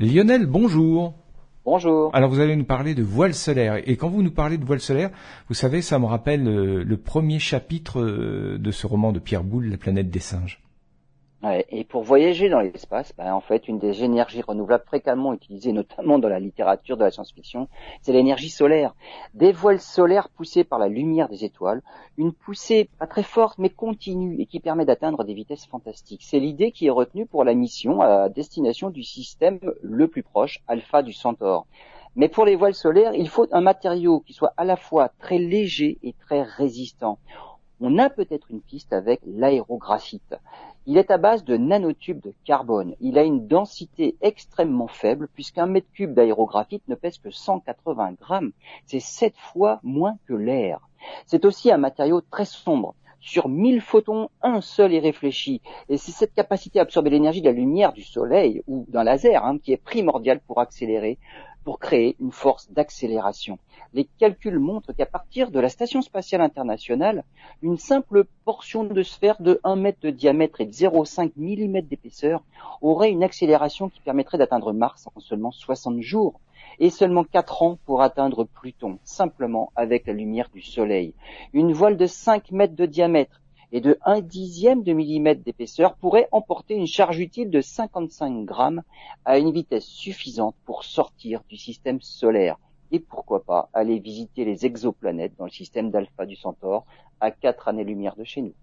Lionel, bonjour. Bonjour. Alors vous allez nous parler de voile solaire. Et quand vous nous parlez de voile solaire, vous savez, ça me rappelle euh, le, premier chapitre euh, de ce roman de Pierre Boulle, La planète des singes. Et pour voyager dans l'espace, ben, en fait, une des énergies renouvelables fréquemment utilisées, notamment dans la littérature de la science-fiction, c'est l'énergie solaire. Des voiles solaires poussées par la lumière des étoiles, une poussée pas très forte mais continue et qui permet d'atteindre des vitesses fantastiques. C'est l'idée qui est retenue pour la mission à destination du système le plus proche, Alpha du Centaure. Mais pour les voiles solaires, il faut un matériau qui soit à la fois très léger et très résistant on a peut-être une piste avec l'aérographite. Il est à base de nanotubes de carbone. Il a une densité extrêmement faible puisqu'un mètre cube d'aérographite ne pèse que 180 grammes. C'est sept fois moins que l'air. C'est aussi un matériau très sombre. Sur 1000 photons, un seul est réfléchi. Et c'est cette capacité à absorber l'énergie de la lumière du soleil ou d'un laser hein, qui est primordiale pour accélérer pour créer une force d'accélération. Les calculs montrent qu'à partir de la Station spatiale internationale, une simple portion de sphère de 1 mètre de diamètre et de 0,5 mm d'épaisseur aurait une accélération qui permettrait d'atteindre Mars en seulement 60 jours et seulement 4 ans pour atteindre Pluton, simplement avec la lumière du Soleil. Une voile de 5 mètres de diamètre et de 1 dixième de millimètre d'épaisseur pourrait emporter une charge utile de 55 grammes à une vitesse suffisante pour sortir du système solaire et pourquoi pas aller visiter les exoplanètes dans le système d'Alpha du Centaure à 4 années-lumière de chez nous.